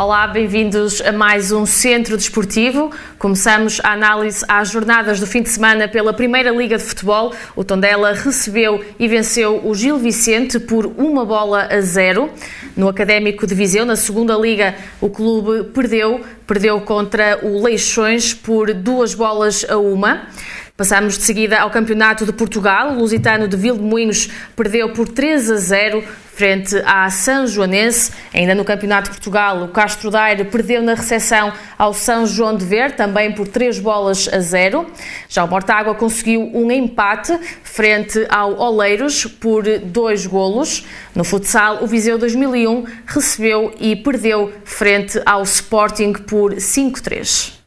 Olá, bem-vindos a mais um Centro Desportivo. Começamos a análise às jornadas do fim de semana pela Primeira Liga de Futebol. O Tondela recebeu e venceu o Gil Vicente por uma bola a zero. No Académico de Viseu, na segunda liga, o clube perdeu, perdeu contra o Leixões por duas bolas a uma. Passamos de seguida ao Campeonato de Portugal. O Lusitano de Vilmoinhos perdeu por 3 a 0 frente à São Joanense. Ainda no Campeonato de Portugal, o Castro Daire perdeu na recepção ao São João de Ver, também por 3 bolas a 0. Já o Mortágua conseguiu um empate frente ao Oleiros por 2 golos. No futsal, o Viseu 2001 recebeu e perdeu frente ao Sporting por 5-3.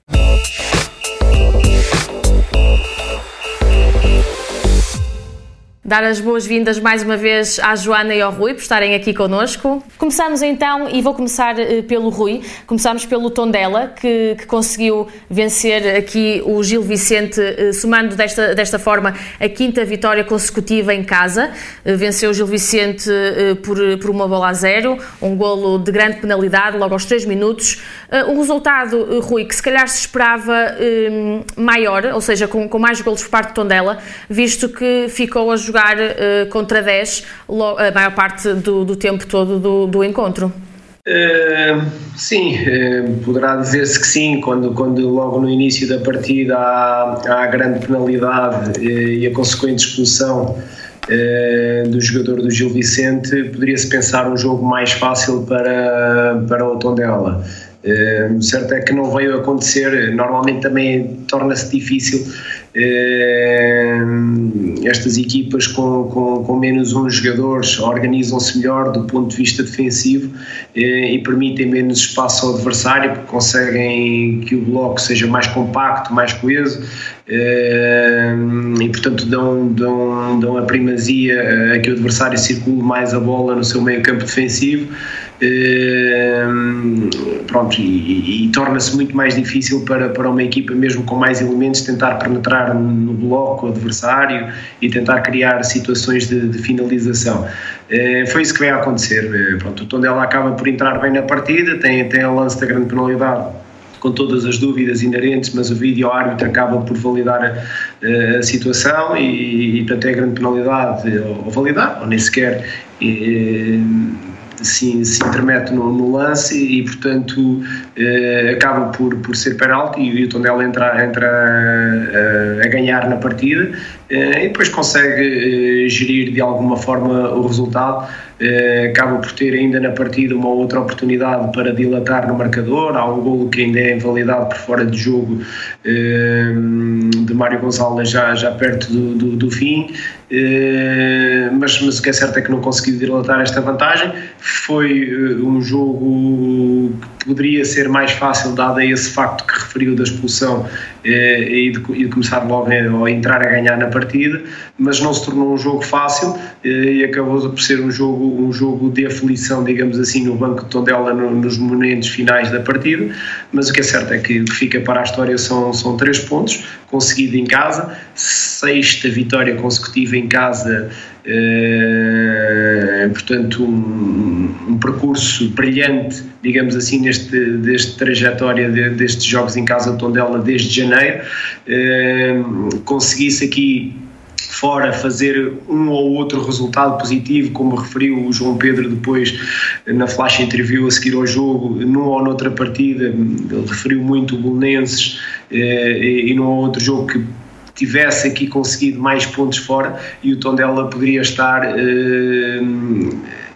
Dar as boas-vindas mais uma vez à Joana e ao Rui por estarem aqui connosco. Começamos então, e vou começar uh, pelo Rui, começamos pelo Tondela, que, que conseguiu vencer aqui o Gil Vicente, uh, somando desta, desta forma a quinta vitória consecutiva em casa. Uh, venceu o Gil Vicente por, por uma bola a zero, um golo de grande penalidade, logo aos três minutos. um resultado, Rui, que se calhar se esperava maior, ou seja, com, com mais golos por parte do Tondela, visto que ficou a jogar jogar uh, contra 10 a maior parte do, do tempo todo do, do encontro. Uh, sim, uh, poderá dizer-se que sim, quando, quando logo no início da partida há, há a grande penalidade uh, e a consequente expulsão do jogador do Gil Vicente, poderia-se pensar um jogo mais fácil para, para o Tondela. Uh, certo é que não veio acontecer, normalmente também torna-se difícil estas equipas com, com, com, menos uns jogadores organizam-se melhor do ponto de vista defensivo eh, e permitem menos espaço ao adversário porque conseguem que o bloco seja mais compacto, mais coeso e portanto dão, dão, dão a primazia a que o adversário circule mais a bola no seu meio campo defensivo pronto, e, e, e torna-se muito mais difícil para, para uma equipa, mesmo com mais elementos, tentar penetrar no bloco adversário e tentar criar situações de, de finalização. Uh, foi isso que veio a acontecer. Uh, pronto, o Tondela acaba por entrar bem na partida, tem, tem a lance da grande penalidade com todas as dúvidas inerentes, mas o vídeo árbitro acaba por validar a, a situação e, e, portanto, é a grande penalidade ou, ou validar, ou nem sequer. E, se, se intermete no, no, lance e, portanto, eh, acaba por, por ser penalti e o Tondela entra, entra a, a ganhar na partida eh, e depois consegue eh, gerir de alguma forma o resultado. Eh, acaba por ter ainda na partida uma outra oportunidade para dilatar no marcador. Há um golo que ainda é invalidado por fora de jogo de Mário Gonçalves já, já perto do, do, do fim. Mas, mas o que é certo é que não conseguiu dilatar esta vantagem. Foi um jogo que poderia ser mais fácil, dado esse facto que referiu da expulsão e de, e de começar logo a, entrar a ganhar na partida mas não se tornou um jogo fácil eh, e acabou por ser um jogo, um jogo de aflição, digamos assim, no banco de Tondela nos momentos finais da partida. Mas o que é certo é que fica para a história são, são três pontos, conseguido em casa, sexta vitória consecutiva em casa. Eh, portanto, um, um, percurso brilhante, digamos assim, neste, deste trajetória de, destes jogos em casa de Tondela desde janeiro. Eh, conseguisse aqui fora fazer um ou outro resultado positivo, como referiu o João Pedro depois na flash interview a seguir ao jogo, num ou noutra partida, ele referiu muito o Bolonenses eh, e num ou outro jogo que tivesse aqui conseguido mais pontos fora e o Tondela poderia estar eh,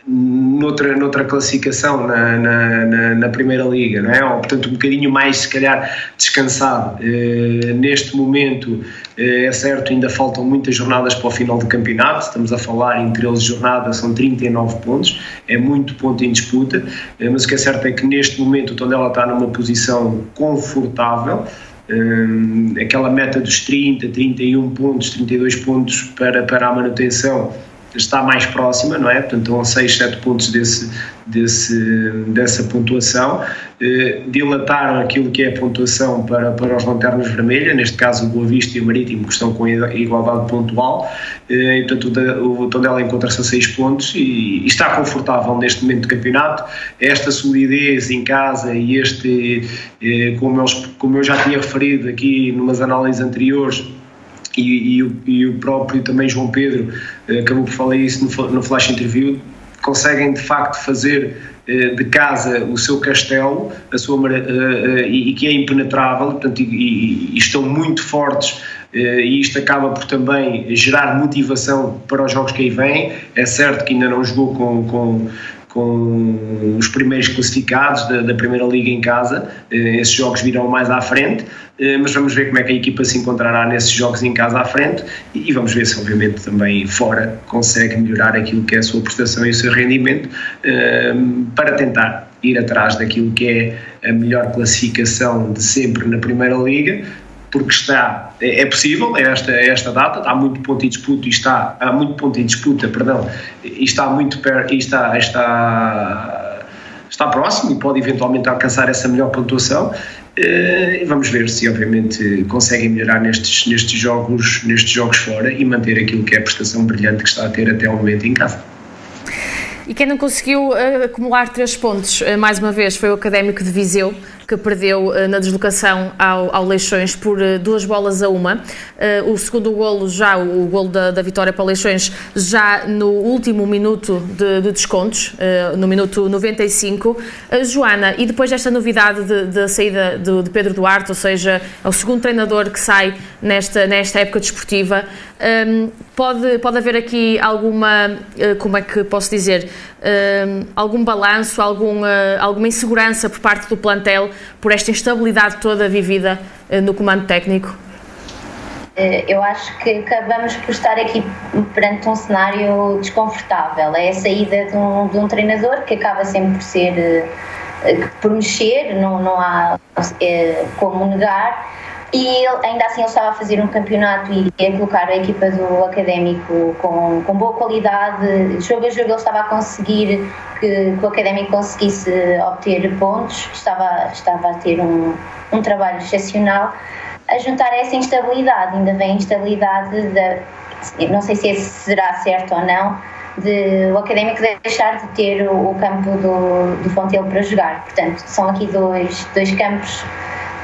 noutra, noutra classificação na, na, na, na, Primeira Liga, não é? Ou, portanto, um bocadinho mais, se calhar, descansado. Eh, neste momento, eh, é certo, ainda faltam muitas jornadas para o final do campeonato, estamos a falar em 13 jornadas, são 39 pontos, é muito ponto em disputa, mas o que é certo é que neste momento o Tondela está numa posição confortável, aquela meta dos 30, 31 pontos, 32 pontos para, para a manutenção está mais próxima, não é? Portanto, estão a 6, 7 pontos desse, desse, dessa pontuação. Eh, dilataram aquilo que é a pontuação para, para os lanternas vermelhas, neste caso o Boa Vista e o Marítimo, que estão com igualdade pontual. Eh, e, portanto, o Tondela encontra-se a 6 pontos e, e, está confortável neste momento do campeonato. Esta solidez em casa e este, eh, como, eles, como eu já tinha referido aqui numas análises anteriores, e, e, e, o próprio também João Pedro acabou por falar isso no, no flash interview, conseguem de facto fazer eh, de casa o seu castelo a sua, eh, eh, e que é impenetrável portanto, e, e estão muito fortes e isto acaba por também gerar motivação para os jogos que aí vêm. É certo que ainda não jogou com, com, com os primeiros classificados da, da, Primeira Liga em casa, esses jogos virão mais à frente, eh, mas vamos ver como é que a equipa se encontrará nesses jogos em casa à frente e vamos ver se obviamente também fora consegue melhorar aquilo que é a sua prestação e o seu rendimento eh, para tentar ir atrás daquilo que é a melhor classificação de sempre na Primeira Liga, porque está, é, é possível, é esta, é esta data, há muito ponto em disputa e está, há muito ponto em disputa, perdão, e está muito perto, está, está, está próximo e pode eventualmente alcançar essa melhor pontuação eh, e vamos ver se obviamente conseguem melhorar nestes, nestes, jogos, nestes jogos fora e manter aquilo que é a prestação brilhante que está a ter até o momento em casa. E quem não conseguiu uh, acumular três pontos, uh, mais uma vez, foi o Académico de Viseu, que perdeu uh, na deslocação ao, ao Leixões por duas bolas a uma. o segundo golo, já o golo da, da vitória para o Leixões, já no último minuto de, de descontos, no minuto 95. Joana, e depois desta novidade da de, de saída de, Pedro Duarte, ou seja, é o segundo treinador que sai nesta, nesta época desportiva, um, pode, pode haver aqui alguma, como é que posso dizer, uh, algum balanço, algum, alguma insegurança por parte do plantel por esta instabilidade toda vivida uh, no comando técnico? Eh, eu acho que acabamos por estar aqui perante um cenário desconfortável. É a saída de um, de um treinador que acaba sempre por ser eh, por mexer, não, não há como negar, e ainda assim ele estava a fazer um campeonato e a colocar a equipa do Académico com, com boa qualidade, jogo a jogo ele estava a conseguir que, que o Académico conseguisse obter pontos, estava, estava a ter um, um trabalho excepcional. A juntar essa instabilidade, ainda vem a instabilidade da, não sei se esse será certo ou não, de o académico deixar de ter o, o campo do, do Fontelo para jogar. Portanto, são aqui dois, dois campos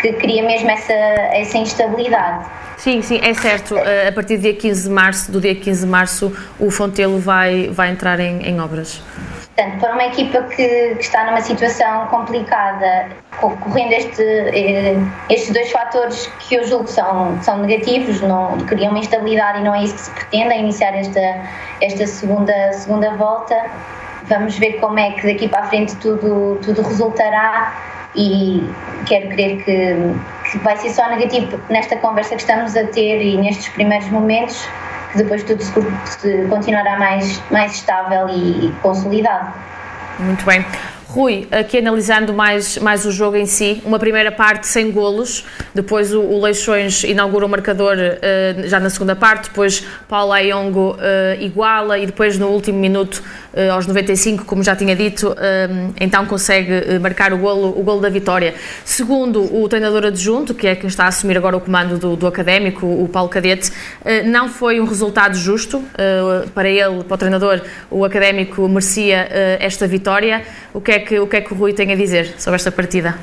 que cria mesmo essa, essa instabilidade. Sim, sim, é certo. Eh, a partir do dia 15 de março, do dia 15 de março, o Fontelo vai, vai entrar em, em obras. Portanto, para uma equipa que, que, está numa situação complicada, correndo este, eh, estes dois fatores que eu julgo são, são negativos, não, criam uma instabilidade e não é isso que se pretende, é iniciar esta, esta segunda, segunda volta. Vamos ver como é que daqui para a frente tudo, tudo resultará e quero crer que, que vai ser só negativo nesta conversa que estamos a ter e nestes primeiros momentos, que depois tudo se continuará mais, mais estável e consolidado. Muito bem. Rui, aqui analisando mais, mais o jogo em si, uma primeira parte sem golos, depois o, o Leixões inaugura o marcador uh, já na segunda parte, depois Paulo Ayongo uh, iguala e depois no último minuto, uh, aos 95, como já tinha dito, então consegue marcar o golo, o golo da vitória. Segundo o treinador adjunto, que é quem está a assumir agora o comando do, do académico, o Paulo Cadete, não foi um resultado justo para ele, para o treinador, o académico merecia esta vitória. O que é que, o que é que o Rui tem a dizer sobre esta partida?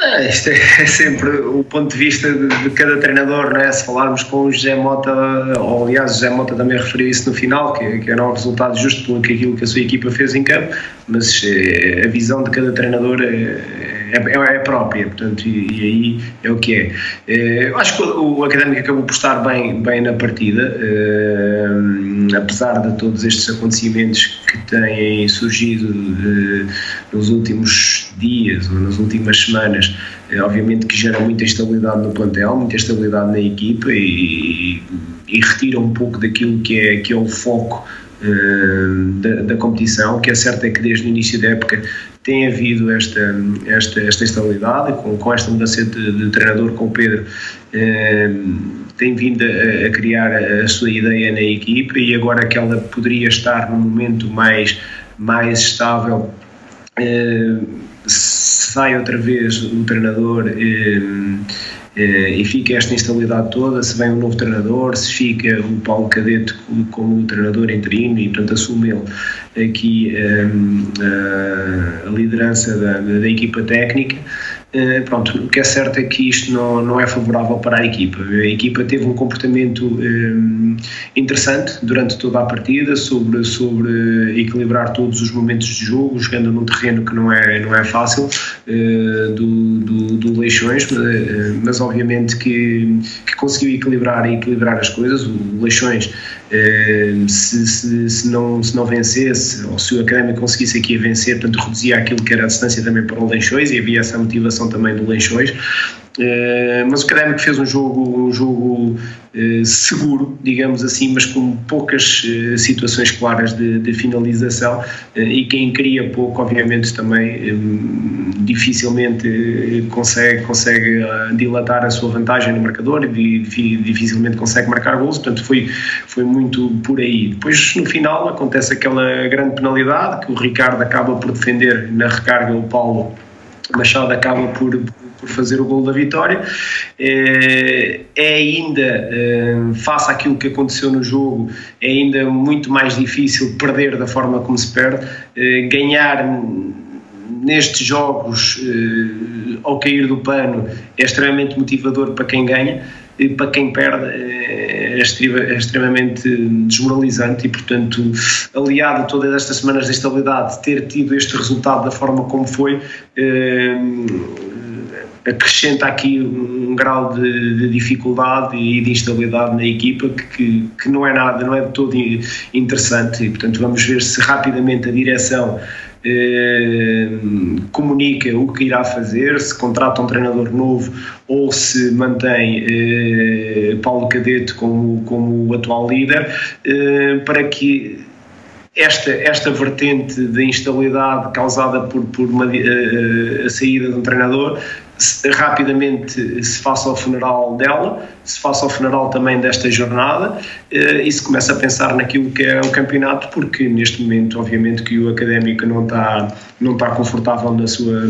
É, isto é sempre o ponto de vista de, de, cada treinador, não é? Se falarmos com o José Mota, ou aliás, o José Mota também referiu isso no final, que, que era um resultado justo pelo que aquilo que a sua equipa fez em campo, mas é, a visão de cada treinador é, é, é, é própria, portanto, e, e, aí é o que é. é. Eu acho que o, o Académico acabou por estar bem, bem na partida, é, apesar de todos estes acontecimentos que têm surgido é, nos últimos dias ou nas últimas semanas, obviamente que gera muita instabilidade no plantel, muita estabilidade na equipa e, e retira um pouco daquilo que é, que é o foco da, da, competição. O que é certo é que desde o início da época tem havido esta, esta, esta instabilidade, com, com esta mudança de, de treinador com o Pedro, eh, tem vindo a, a, criar a sua ideia na equipa e agora que ela poderia estar num momento mais, mais estável, eh, sai outra vez o treinador eh, e fica esta instabilidade toda, se vem um novo treinador, se fica o Paulo Cadete como treinador interino e portanto assume ele aqui a liderança da, da equipa técnica, eh, pronto, o que é certo é que isto não, não é favorável para a equipa. A equipa teve um comportamento eh, interessante durante toda a partida sobre, sobre equilibrar todos os momentos de jogo, jogando num terreno que não é, não é fácil uh, do, do, do, Leixões, mas, mas obviamente que, que, conseguiu equilibrar e equilibrar as coisas. O Leixões, se, se, se, não, se não vencesse, ou se o Académico conseguisse aqui vencer, portanto reduzia aquilo que era a distância também para o Leixões e havia essa motivação também do Leixões. Uh, mas o Académico fez um jogo, um jogo uh, seguro, digamos assim, mas com poucas uh, situações claras de, de finalização e quem cria pouco, obviamente, também dificilmente consegue, consegue dilatar a sua vantagem no marcador e dificilmente consegue marcar gols, portanto foi, foi muito por aí. Depois, no final, acontece aquela grande penalidade que o Ricardo acaba por defender na recarga o Paulo Machado acaba por, por fazer o gol da vitória. É, é ainda, é, face àquilo que aconteceu no jogo, é ainda muito mais difícil perder da forma como se perde. É, ganhar nestes jogos, ao cair do pano, é extremamente motivador para quem ganha para quem perde é, é, extremamente desmoralizante e, portanto, aliado a todas estas semanas de estabilidade, ter tido este resultado da forma como foi, acrescenta aqui um grau de, de, dificuldade e de instabilidade na equipa que, que, não é nada, não é de todo interessante. E, portanto, vamos ver se rapidamente a direção eh, comunica o que irá fazer, se contrata um treinador novo ou se mantém eh, Paulo Cadete como, como o atual líder, eh, para que esta, esta vertente de instabilidade causada por, por uma, a, a saída de um treinador rapidamente se faça ao funeral dela, se faça ao funeral também desta jornada eh, e se começa a pensar naquilo que é o campeonato, porque neste momento, obviamente, que o académico não está, não está confortável na sua.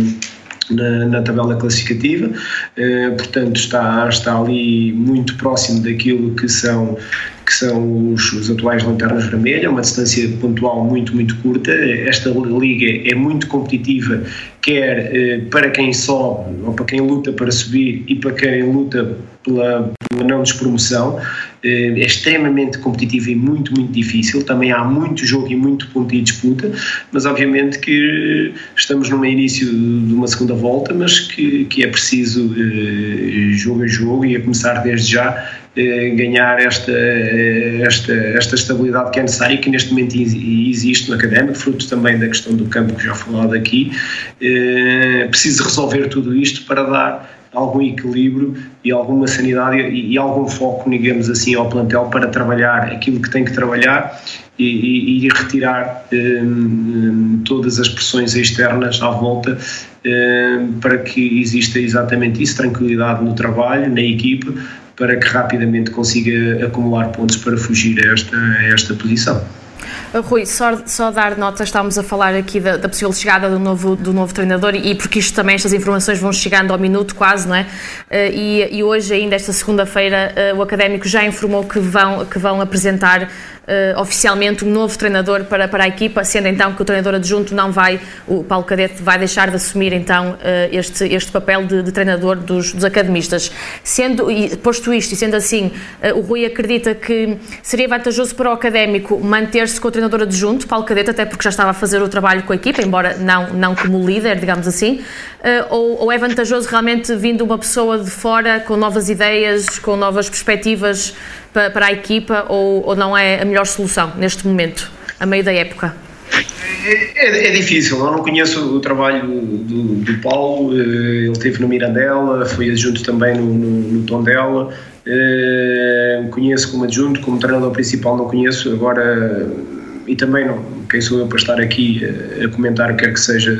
Na, na, tabela classificativa, eh, portanto está, está ali muito próximo daquilo que são que são os, os atuais lanternas vermelhas, uma distância pontual muito, muito curta. Esta liga é muito competitiva, quer eh, para quem sobe, ou para quem luta para subir, e para quem luta pela, pela não despromoção. Eh, é extremamente competitiva e muito, muito difícil. Também há muito jogo e muito ponto e disputa, mas obviamente que estamos num início de uma segunda volta, mas que, que é preciso eh, jogo a jogo e a começar desde já eh, ganhar esta, eh, esta, esta estabilidade que é necessária e que neste momento existe no académico, fruto também da questão do campo que já falado aqui. Eh, preciso resolver tudo isto para dar algum equilíbrio e alguma sanidade e, algum foco, digamos assim, ao plantel para trabalhar aquilo que tem que trabalhar e, e, retirar um, todas as pressões externas à volta um, para que exista exatamente isso, tranquilidade no trabalho, na equipa, para que rapidamente consiga acumular pontos para fugir a esta, a esta posição. Uh, Rui, só, só, dar nota, estamos a falar aqui da, da, possível chegada do novo, do novo treinador e porque isto também, estas informações vão chegando ao minuto quase, não é? Uh, e, e hoje, ainda esta segunda-feira, uh, o Académico já informou que vão, que vão apresentar uh, oficialmente um novo treinador para, para a equipa, sendo então que o treinador adjunto não vai, o Paulo Cadete vai deixar de assumir então uh, este, este papel de, de treinador dos, dos, academistas. Sendo, e, posto isto e sendo assim, uh, o Rui acredita que seria vantajoso para o académico manter-se com o treinador adjunto, Paulo Cadete, até porque já estava a fazer o trabalho com a equipa, embora não, não como líder, digamos assim, ou, ou é vantajoso realmente vindo uma pessoa de fora com novas ideias, com novas perspectivas para, para a equipa ou, ou não é a melhor solução neste momento, a meio da época? É, é, difícil, eu não conheço o trabalho do, do Paulo, eh, ele esteve no Mirandela, foi adjunto também no, no, no Tondela, eh, conheço como adjunto, como treinador principal não conheço, agora, e também não, quem sou eu para estar aqui a comentar o que quer que seja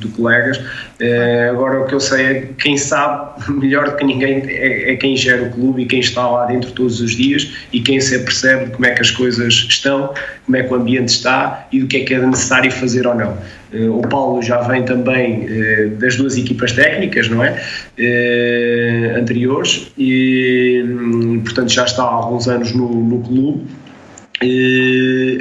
de colegas. Uh, agora o que eu sei é que quem sabe melhor do que ninguém é, é, quem gera o clube e quem está lá dentro todos os dias e quem se apercebe como é que as coisas estão, como é que o ambiente está e do que é que é necessário fazer ou não. Uh, o Paulo já vem também uh, das duas equipas técnicas, não é? anteriores e, hum, portanto, já está há alguns anos no, no clube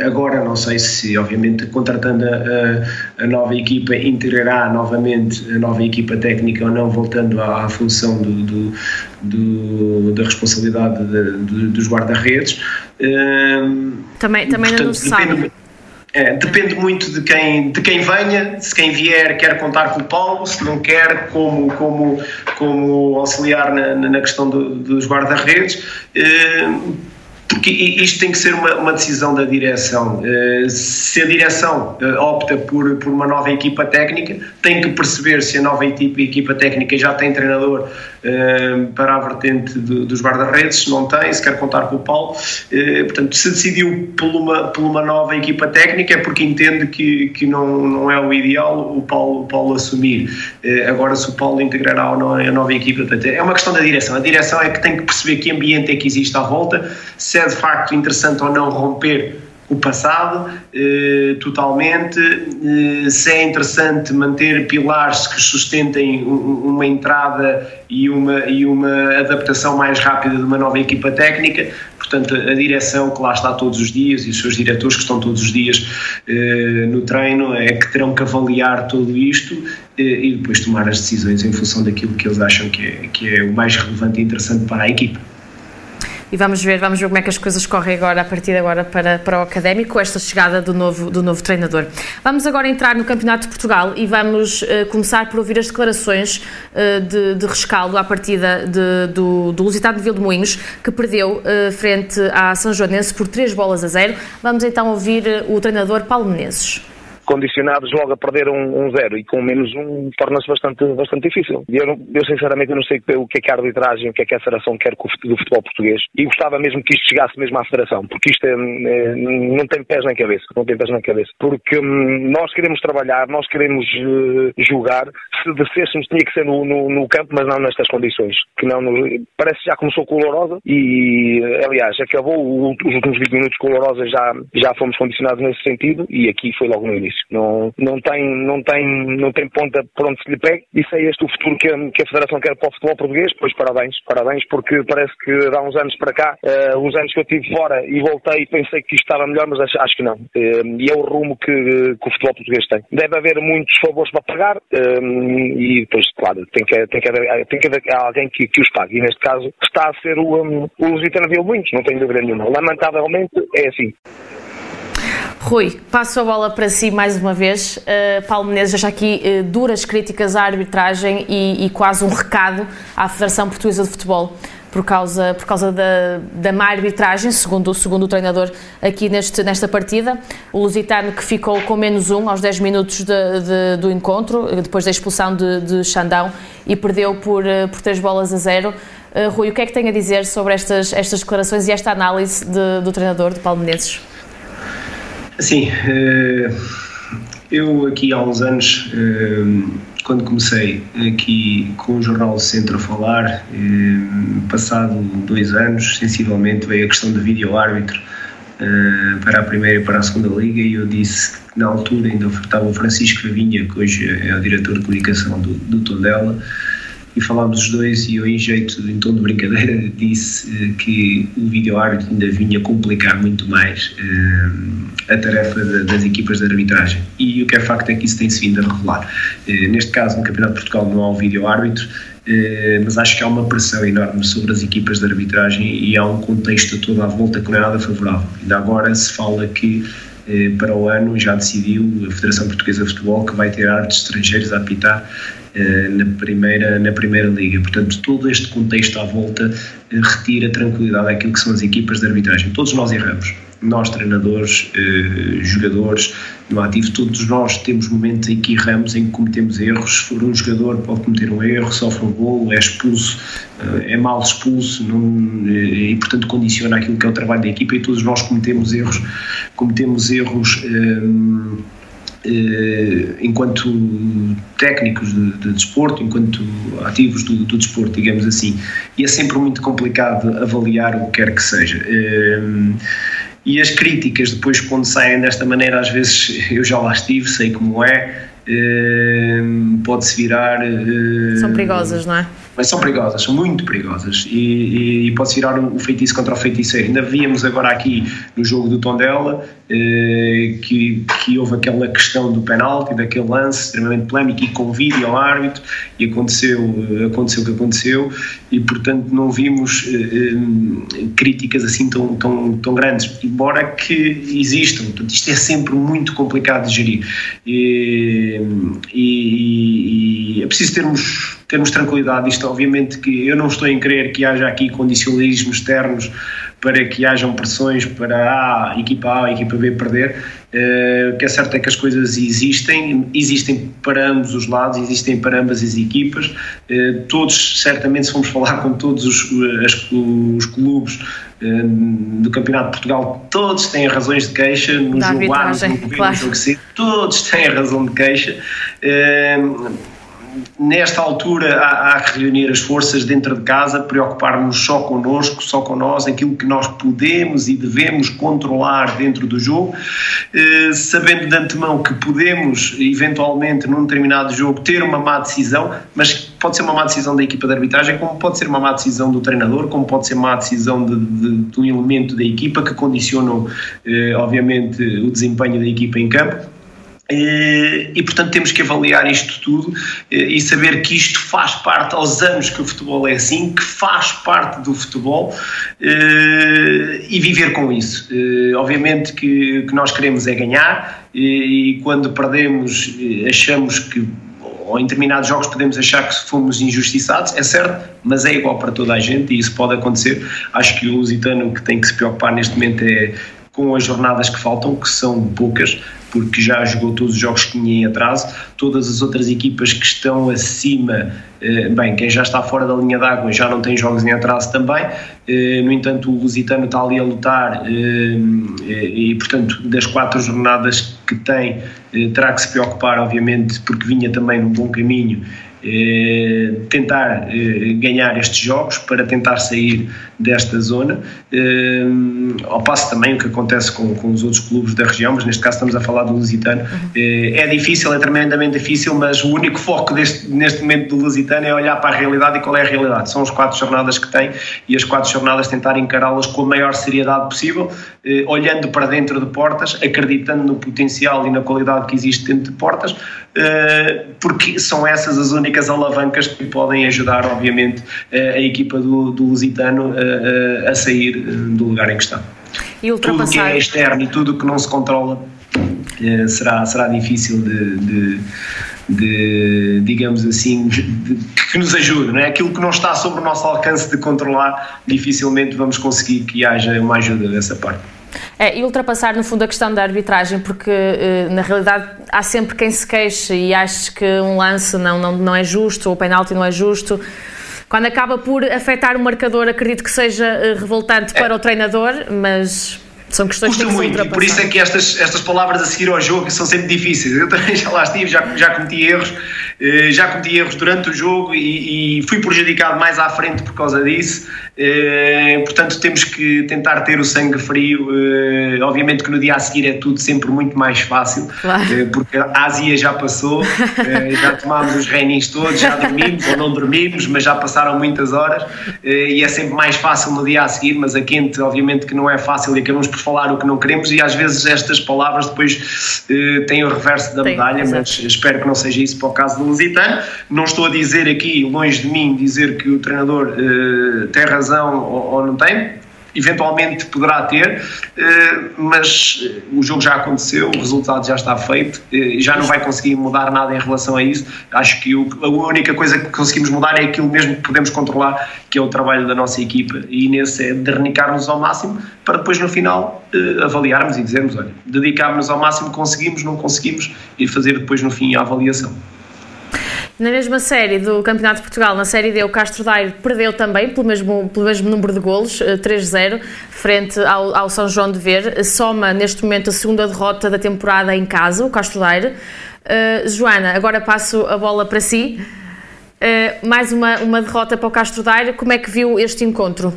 agora não sei se, obviamente, contratando a, a, nova equipa, integrará novamente a nova equipa técnica ou não, voltando à, à função do, do, do, da responsabilidade de, de, dos guarda-redes. também também portanto, não se sabe. É, depende muito de quem, de quem venha, se quem vier quer contar com o Paulo, se não quer, como, como, como auxiliar na, na questão do, dos guarda-redes porque isto tem que ser uma, uma decisão da direção. Eh, se a direção eh, opta por, por uma nova equipa técnica, tem que perceber se a nova equipa, equipa técnica já tem treinador eh, para a vertente dos guarda-redes, se não tem, se quer contar com o Paulo. Portanto, se decidiu por uma, por uma nova equipa técnica é porque entende que, que não, não é o ideal o Paulo, o Paulo assumir. Agora, se o Paulo integrará ou não a nova equipa, é uma questão da direção. A direção é que tem que perceber que ambiente é que existe à volta, se é de facto interessante ou não romper o passado eh, totalmente, eh, se é interessante manter pilares que sustentem uma entrada e uma, e uma adaptação mais rápida de uma nova equipa técnica. Portanto, a direção que lá está todos os dias e os seus diretores que estão todos os dias eh, no treino é que terão que avaliar tudo isto eh, e depois tomar as decisões em função daquilo que eles acham que é, que é o mais relevante e interessante para a equipa e vamos ver, vamos ver como é que as coisas correm agora a partir de agora para, para o académico, esta chegada do novo, do novo treinador. Vamos agora entrar no Campeonato de Portugal e vamos uh, começar por ouvir as declarações uh, de, de, rescaldo à partida de, do, do Lusitano de Vilmoinhos, que perdeu uh, frente à São Joanense por 3 bolas a 0. Vamos então ouvir o treinador Paulo Menezes condicionados logo a perder um, um zero e com menos um torna-se bastante, bastante difícil. Eu, não, eu sinceramente não sei o que é que a arbitragem, o que é que a Federação quer do futebol português e gostava mesmo que isto chegasse mesmo à Federação, porque isto é, é, não tem pés na cabeça, não tem pés na cabeça. Porque hum, nós queremos trabalhar, nós queremos uh, jogar, se descêssemos tinha que ser no, no, no, campo, mas não nestas condições, que não parece que já começou colorosa e, aliás, acabou os últimos 20 minutos colorosa já, já fomos condicionados nesse sentido e aqui foi logo no início. Não, não, tem, não, tem, não tem ponta por onde se lhe pegue. Se é este o futuro que a, que a Federação quer para o futebol português, pois parabéns, parabéns, porque parece que há uns anos para cá, uh, uns anos que eu estive fora e voltei e pensei que isto estava melhor, mas acho, acho que não. Uh, e é o rumo que, que, o futebol português tem. Deve haver muitos favores para pagar uh, e depois, claro, tem que, tem que, haver, tem que haver alguém que, que os pague. E neste caso está a ser o, um, o Lusitano Muitos, não tenho dúvida nenhuma. Lamentavelmente é assim. Rui, passo a bola para si mais uma vez. Uh, Paulo Menezes, já aqui uh, duras críticas à arbitragem e, e, quase um recado à Federação Portuguesa de Futebol por causa, por causa da, da má arbitragem, segundo, segundo o treinador aqui neste, nesta partida. O Lusitano que ficou com menos um aos 10 minutos de, de, do encontro, depois da expulsão de, de Xandão, e perdeu por, eh, por 3 bolas a 0. Uh, Rui, o que é que tem a dizer sobre estas, estas declarações e esta análise de, do treinador, de Paulo Menezes? Sim, eh, eu aqui há uns anos, eh, quando comecei aqui com o Jornal Centro a falar, eh, passado dois anos, sensivelmente, veio a questão do vídeo-árbitro para a primeira e para a segunda liga e eu disse que na altura ainda estava o Francisco Lavinha, que hoje é o diretor de comunicação do, do Tondela, e falámos os dois e eu em jeito, em tom de brincadeira, disse uh, que o vídeo árbitro ainda vinha complicar muito mais uh, a tarefa das equipas de arbitragem e o que é facto é que isso tem-se vindo a revelar. Uh, neste caso, no Campeonato de Portugal não há um vídeo árbitro, mas acho que há uma pressão enorme sobre as equipas de arbitragem e há um contexto todo à volta que não é nada favorável. Ainda agora se fala que para o ano já decidiu a Federação Portuguesa de Futebol que vai ter árbitros estrangeiros a apitar eh, na primeira, na primeira liga. Portanto, todo este contexto à volta eh, retira tranquilidade àquilo que são as equipas de arbitragem. Todos nós erramos. Nós, treinadores, eh, jogadores, no ativo, todos nós temos momentos em que erramos, em que cometemos erros. Se for um jogador, pode cometer um erro, sofre um golo, é expulso, é mal expulso não, e, portanto, condiciona aquilo que é o trabalho da equipa. E todos nós cometemos erros, cometemos erros eh, enquanto técnicos de, de, desporto, enquanto ativos do, do, desporto, digamos assim. E é sempre muito complicado avaliar o que quer que seja. Eh, e as críticas, depois, quando saem desta maneira, às vezes eu já lá estive, sei como é, eh, pode-se virar. São perigosas, não é? Mas são perigosas, são muito perigosas e, e, e pode-se virar o feitiço contra o feiticeiro. Ainda víamos agora aqui no jogo do Tondela eh, que, que houve aquela questão do penalti, daquele lance extremamente polémico e com vídeo ao árbitro e aconteceu, aconteceu o que aconteceu e portanto não vimos eh, eh, críticas assim tão, tão, tão grandes, embora que existam. Portanto, isto é sempre muito complicado de gerir e, e é preciso termos termos tranquilidade. Isto, obviamente, que eu não estou em crer que haja aqui condicionalismos externos para que hajam pressões para a equipa A, a equipa B perder. Uh, o que é certo é que as coisas existem, existem para ambos os lados, existem para ambas as equipas. Uh, todos, certamente, se formos falar com todos os, as, os clubes uh, do Campeonato de Portugal, todos têm razões de queixa no da jogo A, no jogo B, claro. no jogo C, todos têm razão de queixa nesta altura há, há, que reunir as forças dentro de casa, preocupar-nos só connosco, só com nós, aquilo que nós podemos e devemos controlar dentro do jogo, eh, sabendo de antemão que podemos, eventualmente, num determinado jogo, ter uma má decisão, mas pode ser uma má decisão da equipa de arbitragem, como pode ser uma má decisão do treinador, como pode ser uma má decisão de, de, de um elemento da equipa que condicionam, eh, obviamente, o desempenho da equipa em campo e, e, portanto temos que avaliar isto tudo e saber que isto faz parte aos anos que o futebol é assim, que faz parte do futebol e viver com isso. Obviamente que o que nós queremos é ganhar e quando perdemos achamos que ou em determinados jogos podemos achar que fomos injustiçados, é certo, mas é igual para toda a gente e isso pode acontecer. Acho que o Lusitano que tem que se preocupar neste momento é com as jornadas que faltam, que são poucas, porque já jogou todos os jogos que tinha em atraso. Todas as outras equipas que estão acima, eh, bem, quem já está fora da linha d'água já não tem jogos em atraso também. Eh, no entanto, o Lusitano está ali a lutar eh, e, portanto, das quatro jornadas que tem, terá que se preocupar, obviamente, porque vinha também num bom caminho tentar ganhar estes jogos para tentar sair desta zona, eh, ao passo também o que acontece com, com os outros clubes da região, mas neste caso estamos a falar do Lusitano. É difícil, é tremendamente difícil, mas o único foco deste, neste momento do Lusitano é olhar para a realidade e qual é a realidade. São as quatro jornadas que tem e as quatro jornadas tentar encará-las com a maior seriedade possível, olhando para dentro de portas, acreditando no potencial e na qualidade que existe dentro de portas, porque são essas as únicas únicas alavancas que podem ajudar, obviamente, a equipa do, do Lusitano a, a, sair eh, do lugar em que está. E Tudo que é externo e tudo que não se controla eh, será, será difícil de, de, de digamos assim, de, que nos ajude, não é? Aquilo que não está sobre o nosso alcance de controlar, dificilmente vamos conseguir que haja uma ajuda dessa parte. É, e ultrapassar, no fundo, a questão da arbitragem, porque eh, na realidade há sempre quem se queixe e acha que um lance não, não, não é justo ou o penalti não é justo. Quando acaba por afetar o marcador, acredito que seja eh, revoltante é. para o treinador, mas são questões Custa que muito, e por isso é que estas, estas palavras a seguir ao jogo são sempre difíceis. Eu também já lá estive, já, já cometi erros, eh, já cometi erros durante o jogo e, e fui prejudicado mais à frente por causa disso. Eh, portanto, temos que tentar ter o sangue frio. Eh, obviamente que no dia a seguir é tudo sempre muito mais fácil, claro. porque a Ásia já passou, já tomámos os reininhos todos, já dormimos ou não dormimos, mas já passaram muitas horas e é sempre mais fácil no dia a seguir. Mas a quente, obviamente, que não é fácil e acabamos por falar o que não queremos e às vezes estas palavras depois têm o reverso da Tem, medalha, exatamente. mas espero que não seja isso para o caso do Lusitano. Não estou a dizer aqui, longe de mim, dizer que o treinador uh, tem razão ou, ou não tem, eventualmente poderá ter, eh, mas eh, o jogo já aconteceu, o resultado já está feito, eh, já não vai conseguir mudar nada em relação a isso. Acho que a única coisa que conseguimos mudar é aquilo mesmo que podemos controlar, que é o trabalho da nossa equipa, e nesse é dernicar-nos ao máximo para depois no final avaliarmos e dizermos: olha, dedicámos-nos ao máximo, conseguimos, não conseguimos, e fazer depois no fim a avaliação. Na mesma série do Campeonato de Portugal, na série D, o Castro Daire perdeu também pelo mesmo, pelo mesmo número de golos, 3-0, eh, frente ao, ao, São João de Ver. Soma neste momento a segunda derrota da temporada em casa, o Castro Daire. Uh, Joana, agora passo a bola para si. Uh, mais uma, uma derrota para o Castro Daire. Como é que viu este encontro?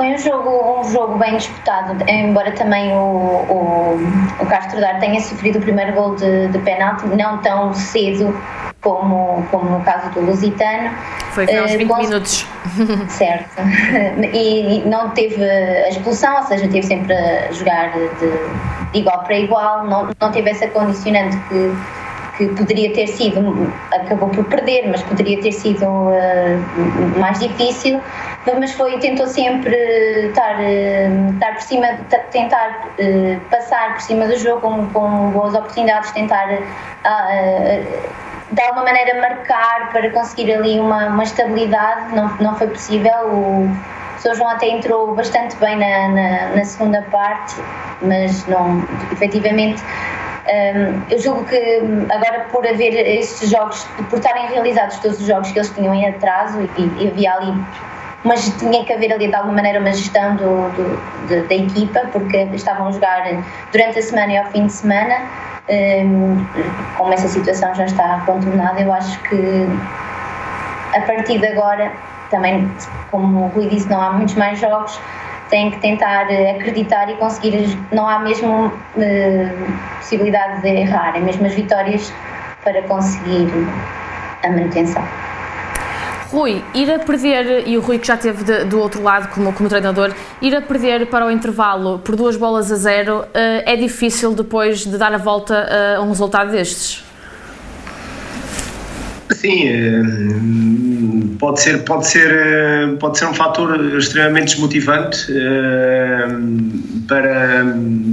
Foi um jogo, um jogo bem disputado, embora também o, o, o Castro Dar tenha sofrido o primeiro gol de, de penalti, não tão cedo como, como no caso do Lusitano. Foi aos 20 uh, minutos. Certo. E, e, não teve a expulsão, ou seja, teve sempre a jogar de, de igual para igual, não, não teve essa condicionante que que poderia ter sido, acabou por perder, mas poderia ter sido uh, mais difícil, mas foi, tentou sempre estar, uh, estar por cima, tentar uh, passar por cima do jogo com, com boas oportunidades, tentar de alguma maneira marcar para conseguir ali uma, uma estabilidade, não, não foi possível. O, São João até entrou bastante bem na, na, na segunda parte, mas não, efetivamente eu julgo que agora por haver estes jogos, por estarem realizados todos os jogos que eles tinham em atraso e, e havia ali mas tinha que haver ali de alguma maneira uma gestão do, do de, da equipa, porque estavam a jogar durante a semana e ao fim de semana. Um, como essa situação já está contornada, eu acho que a partir de agora, também, como o Rui disse, não há muitos mais jogos, tem que tentar eh, acreditar e conseguir. Não há mesmo uh, possibilidade de errar, é mesmo as vitórias para conseguir a manutenção. Rui, ir a perder, e o Rui que já esteve de, do outro lado como, como treinador, ir a perder para o intervalo por duas bolas a zero uh, é difícil depois de dar a volta a um resultado destes? Sim, pode ser, pode ser, pode ser um fator extremamente desmotivante eh, para,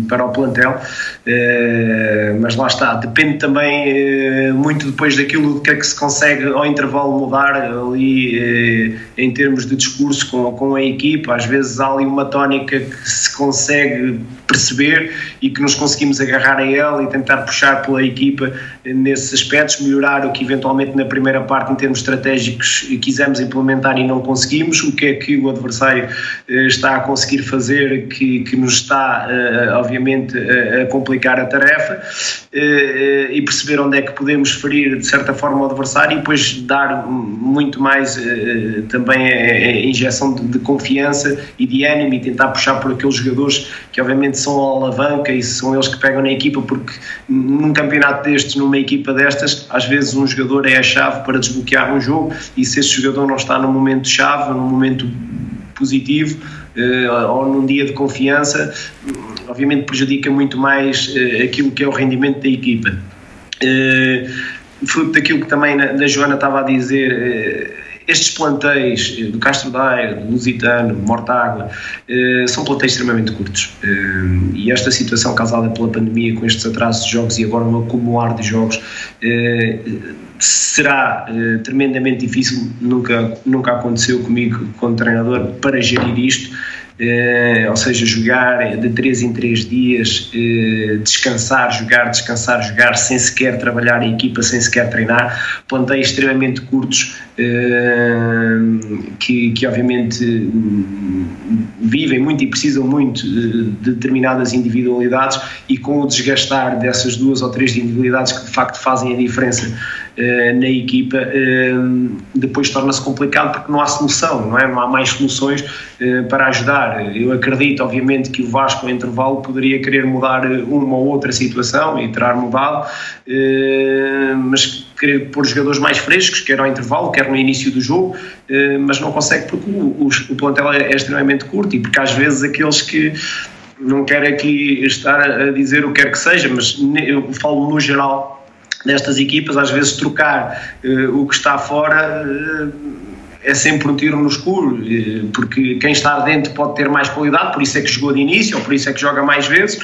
para o plantel, eh, mas lá está, depende também eh, muito depois daquilo que é que se consegue ao intervalo mudar ali em termos de discurso com, com a equipa, às vezes há ali uma tónica que se consegue perceber e que nos conseguimos agarrar a ela e tentar puxar pela equipa nesses aspectos, melhorar o que eventualmente na primeira parte em termos estratégicos quisemos implementar e não conseguimos, o que é que o adversário eh, está a conseguir fazer que, que nos está eh, obviamente a complicar a tarefa? Eh, e perceber onde é que podemos ferir de certa forma o adversário e depois dar muito mais também a injeção de confiança e de ânimo e tentar puxar por aqueles jogadores que obviamente são a alavanca e são eles que pegam na equipa, porque num campeonato destes, numa equipa destas, às vezes um jogador é a chave para desbloquear um jogo e se esse jogador não está no momento chave, num momento positivo eh, ou num dia de confiança, obviamente prejudica muito mais eh, aquilo que é o rendimento da equipa. Eh, fruto daquilo que também a Joana estava a dizer estes plantéis eh, do Castro Daire, do Lusitano, Mortágua, eh, são plantéis extremamente curtos. Eh, e esta situação causada pela pandemia, com estes atrasos de jogos e agora um acumular de jogos, será tremendamente difícil. Nunca, nunca aconteceu comigo, como treinador, para gerir isto. Uh, ou seja, jogar de 3 em 3 dias, uh, descansar, jogar, descansar, jogar, sem sequer trabalhar a equipa, sem sequer treinar, plantéis extremamente curtos que, que obviamente vivem muito e precisam muito de, de determinadas individualidades e com o desgastar dessas duas ou três individualidades que de facto fazem a diferença na equipa, depois torna-se complicado porque não há solução, não é? Não há mais soluções para ajudar eu acredito, obviamente, que o Vasco, ao intervalo, poderia querer mudar uma ou outra situação e terá mudado, eh, mas querer pôr jogadores mais frescos, quer ao intervalo, quer no início do jogo, eh, mas não consegue porque o, o plantel é extremamente curto e porque às vezes aqueles que não quero aqui estar a dizer o que quer que seja, mas eu falo no geral destas equipas, às vezes trocar uh, o que está fora uh, é sempre um tiro no escuro, porque quem está dentro pode ter mais qualidade, por isso é que jogou de início, ou por isso é que joga mais vezes,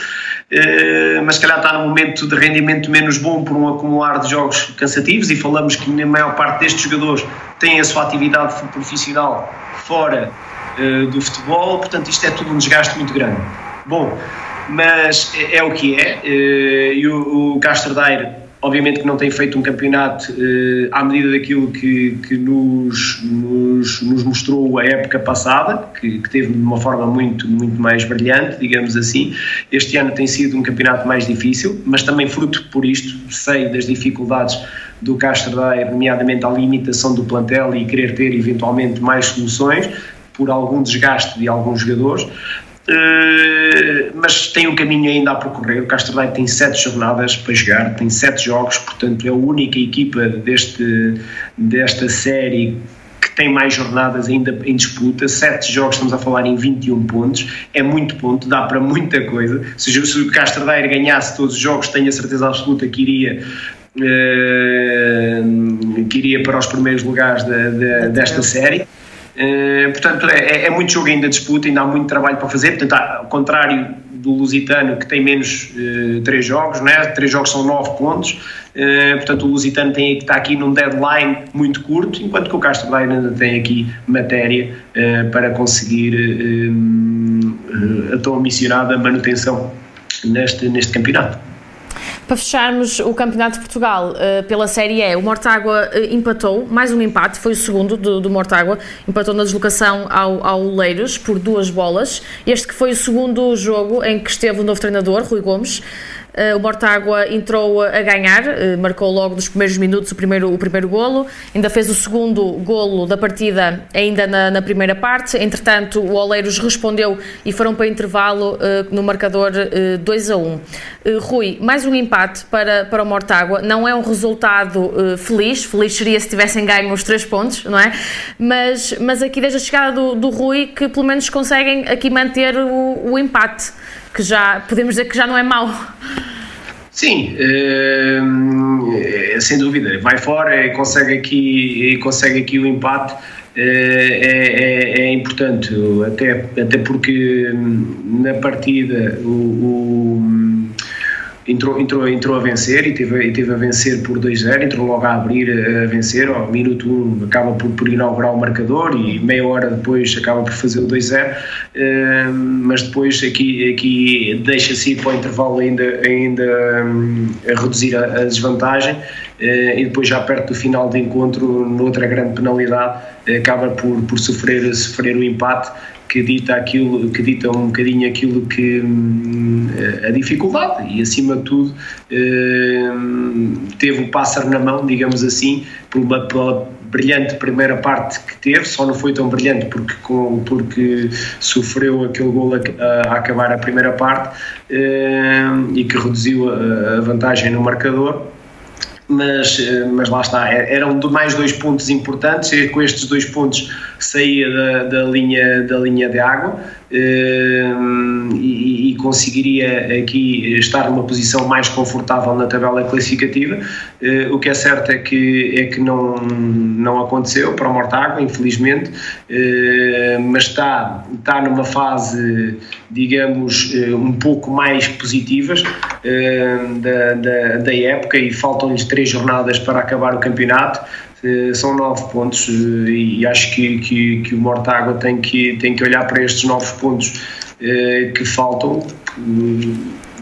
eh, mas se calhar está num momento de rendimento menos bom por um acumular de jogos cansativos e falamos que a maior parte destes jogadores tem a sua atividade profissional fora eh, do futebol, portanto isto é tudo um desgaste muito grande. Bom, mas é, é o que é, eh, e o Castro Daire obviamente que não tem feito um campeonato uh, à medida daquilo que, que nos, nos, nos, mostrou a época passada, que, que, teve de uma forma muito, muito mais brilhante, digamos assim. Este ano tem sido um campeonato mais difícil, mas também fruto por isto, sei das dificuldades do Castro Daire, nomeadamente a limitação do plantel e querer ter eventualmente mais soluções, por algum desgaste de alguns jogadores. Uh, mas tem um caminho ainda a percorrer. O Castro Daire tem sete jornadas para jogar, tem sete jogos, portanto é a única equipa deste, desta série que tem mais jornadas ainda em disputa, sete jogos, estamos a falar em 21 pontos, é muito ponto, dá para muita coisa. Se, se o Castro Daire ganhasse todos os jogos, tenho a certeza absoluta que iria uh, que iria para os primeiros lugares de, de, desta série. Uh, portanto, é, é, muito jogo ainda disputa, ainda há muito trabalho para fazer. Portanto, ao contrário do Lusitano, que tem menos uh, três jogos, né? três jogos são nove pontos. Uh, portanto, o Lusitano tem estar aqui num deadline muito curto, enquanto que o Castro Daire ainda tem aqui matéria para conseguir a tão missionada manutenção neste, neste campeonato. Para fecharmos o Campeonato de Portugal uh, pela Série E, o Mortágua uh, empatou, mais um empate, foi o segundo do, do Mortágua, empatou na deslocação ao, ao Leiros por duas bolas. Este que foi o segundo jogo em que esteve o novo treinador, Rui Gomes. Uh, o Mortágua entrou a ganhar, uh, marcou logo nos primeiros minutos o primeiro, o primeiro golo, ainda fez o segundo golo da partida ainda na, na primeira parte, entretanto o Oleiros respondeu e foram para intervalo uh, no marcador 2 a 1. Rui, mais um empate para, para o Mortágua, não é um resultado feliz, feliz seria se tivessem ganho os três pontos, não é? Mas, mas aqui desde a chegada do, do Rui que pelo menos conseguem aqui manter o, o empate que já podemos dizer que já não é mau. Sim, é, sem dúvida. Vai fora e consegue aqui, consegue aqui o empate. É, é, é, importante, até, até porque hum, na partida o, o entrou, entrou, entrou a vencer e teve, e teve a vencer por 2-0, entrou logo a abrir a vencer, ao minuto 1 acaba por, por inaugurar o marcador e meia hora depois acaba por fazer o 2-0, uh, mas depois aqui, aqui deixa-se ir para o intervalo ainda, ainda um, a reduzir a, a desvantagem uh, e depois já perto do final do encontro, noutra grande penalidade, acaba por, por sofrer, sofrer o empate que dita aquilo, que dita um bocadinho aquilo que hum, a dificuldade e acima de tudo hum, teve o pássaro na mão, digamos assim, por uma, pela brilhante primeira parte que teve, só não foi tão brilhante porque, porque sofreu aquele gol a, a, acabar a primeira parte hum, e que reduziu a vantagem no marcador mas, mas lá está, é, eram mais dois pontos importantes e com estes dois pontos saía da, da, linha, da linha de água e, e, conseguiria aqui estar numa posição mais confortável na tabela classificativa. Eh, o que é certo é que, é que não, não aconteceu para o Mortágua, infelizmente, eh, mas está, está numa fase, digamos, eh, um pouco mais positivas da, da, da época e faltam-lhes três jornadas para acabar o campeonato. Eh, são nove pontos eh, e acho que, que, que o Mortágua tem que, tem que olhar para estes novos pontos eh, que faltam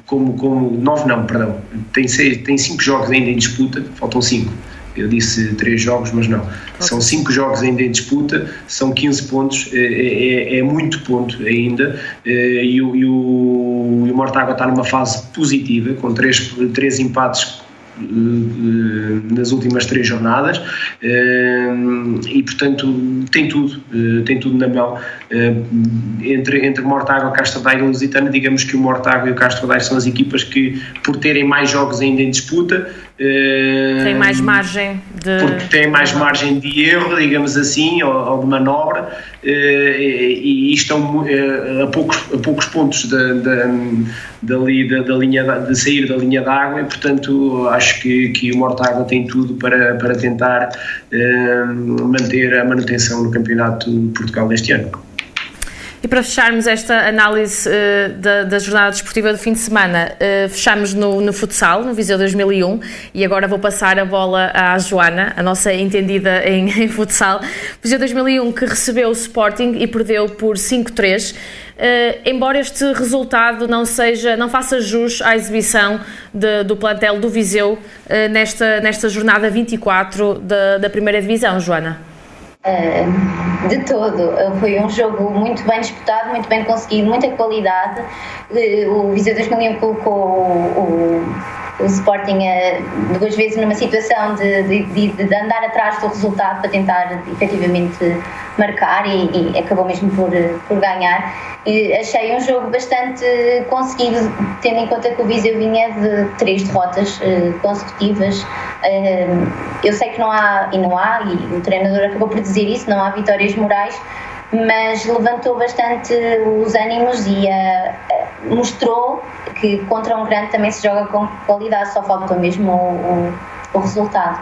como, como nove não, perdão tem, seis, tem cinco jogos ainda em disputa faltam cinco eu disse três jogos, mas não. São cinco jogos ainda em disputa, são 15 pontos, é, é, é muito ponto ainda, e o, e o, e o Mortágua está numa fase positiva, com três, três empates nas últimas três jornadas eh, e portanto tem tudo, eh, tem tudo na mão. Entre, entre Mortágua, Castro Daire e digamos que o Mortágua e o Castro Daire são as equipas que por terem mais jogos ainda em disputa tem mais margem de porque tem mais margem de erro digamos assim ou, ou de manobra e, e estão a poucos, a poucos pontos da, da, dali, da, da linha de sair da linha d'água e portanto acho que, que o Mortágua tem tudo para, para tentar uh, manter a manutenção no Campeonato de Portugal deste ano. E para fecharmos esta análise uh, da, da, jornada desportiva do fim de semana, uh, fechamos no, no, futsal, no Viseu 2001, e agora vou passar a bola à Joana, a nossa entendida em, em futsal. Viseu 2001 que recebeu o Sporting e perdeu por 5-3. Uh, eh, embora este resultado não seja, não faça jus à exibição de, do plantel do Viseu nesta, nesta jornada 24 da, da primeira divisão, Joana. Uh, de todo. Foi um jogo muito bem disputado, muito bem conseguido, muita qualidade. Uh, o Viseu 2001 colocou o, o, o Sporting uh, duas vezes numa situação de, de, de, andar atrás do resultado para tentar efetivamente marcar e, e acabou mesmo por, por ganhar. E achei um jogo bastante conseguido, tendo em conta que o Viseu vinha de três derrotas consecutivas eu sei que não há, e não há, e o treinador acabou por dizer isso, não há vitórias morais, mas levantou bastante os ânimos e uh, mostrou que contra um grande também se joga com qualidade, só falta mesmo o, o, o resultado.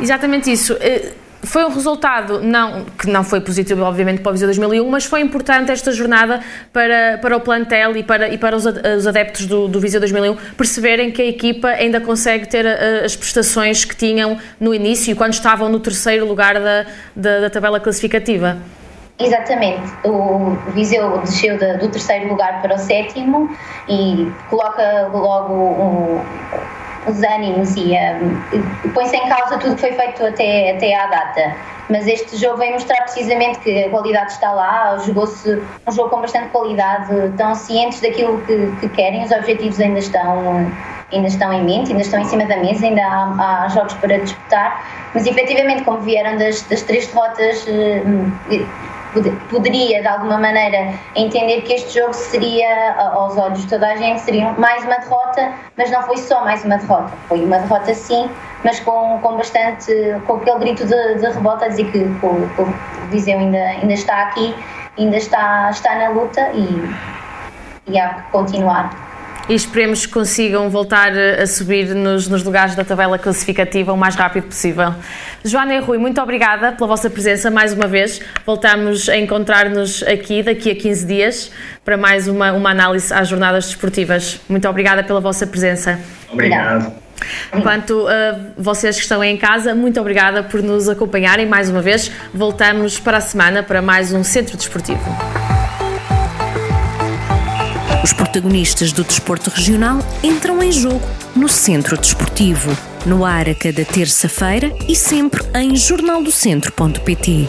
Exatamente isso. Eh, foi um resultado não, que não foi positivo, obviamente, para o Viseu 2001, mas foi importante esta jornada para, para o plantel e para, e para os, os adeptos do, do Viseu 2001 perceberem que a equipa ainda consegue ter eh, as prestações que tinham no início, quando estavam no terceiro lugar da, da, da tabela classificativa. Exatamente. O Viseu desceu do terceiro lugar para o sétimo e coloca logo um, os ânimos e, um, põe-se em causa tudo que foi feito até, até à data. Mas este jogo vem mostrar precisamente que a qualidade está lá, jogou-se um jogo com bastante qualidade, estão cientes daquilo que, que querem, os objetivos ainda estão ainda estão em mente, ainda estão em cima da mesa, ainda há, há jogos para disputar, mas efetivamente, como vieram das, das três derrotas, eh, poderia de alguma maneira entender que este jogo seria, aos olhos de toda a gente, seria mais uma derrota, mas não foi só mais uma derrota. Foi uma derrota sim, mas com, com bastante, com aquele grito de, de revolta a dizer que, que, o Viseu ainda, ainda está aqui, ainda está, está na luta e, e há que continuar e esperemos que consigam voltar a subir nos, nos, lugares da tabela classificativa o mais rápido possível. Joana e Rui, muito obrigada pela vossa presença mais uma vez. Voltamos a encontrar-nos aqui daqui a 15 dias para mais uma, uma análise às jornadas desportivas. Muito obrigada pela vossa presença. Obrigado. Enquanto uh, vocês que estão em casa, muito obrigada por nos acompanharem mais uma vez. Voltamos para a semana para mais um Centro Desportivo. Os protagonistas do desporto regional entram em jogo no Centro Desportivo, no ar a cada terça-feira e sempre em jornaldocentro.pt.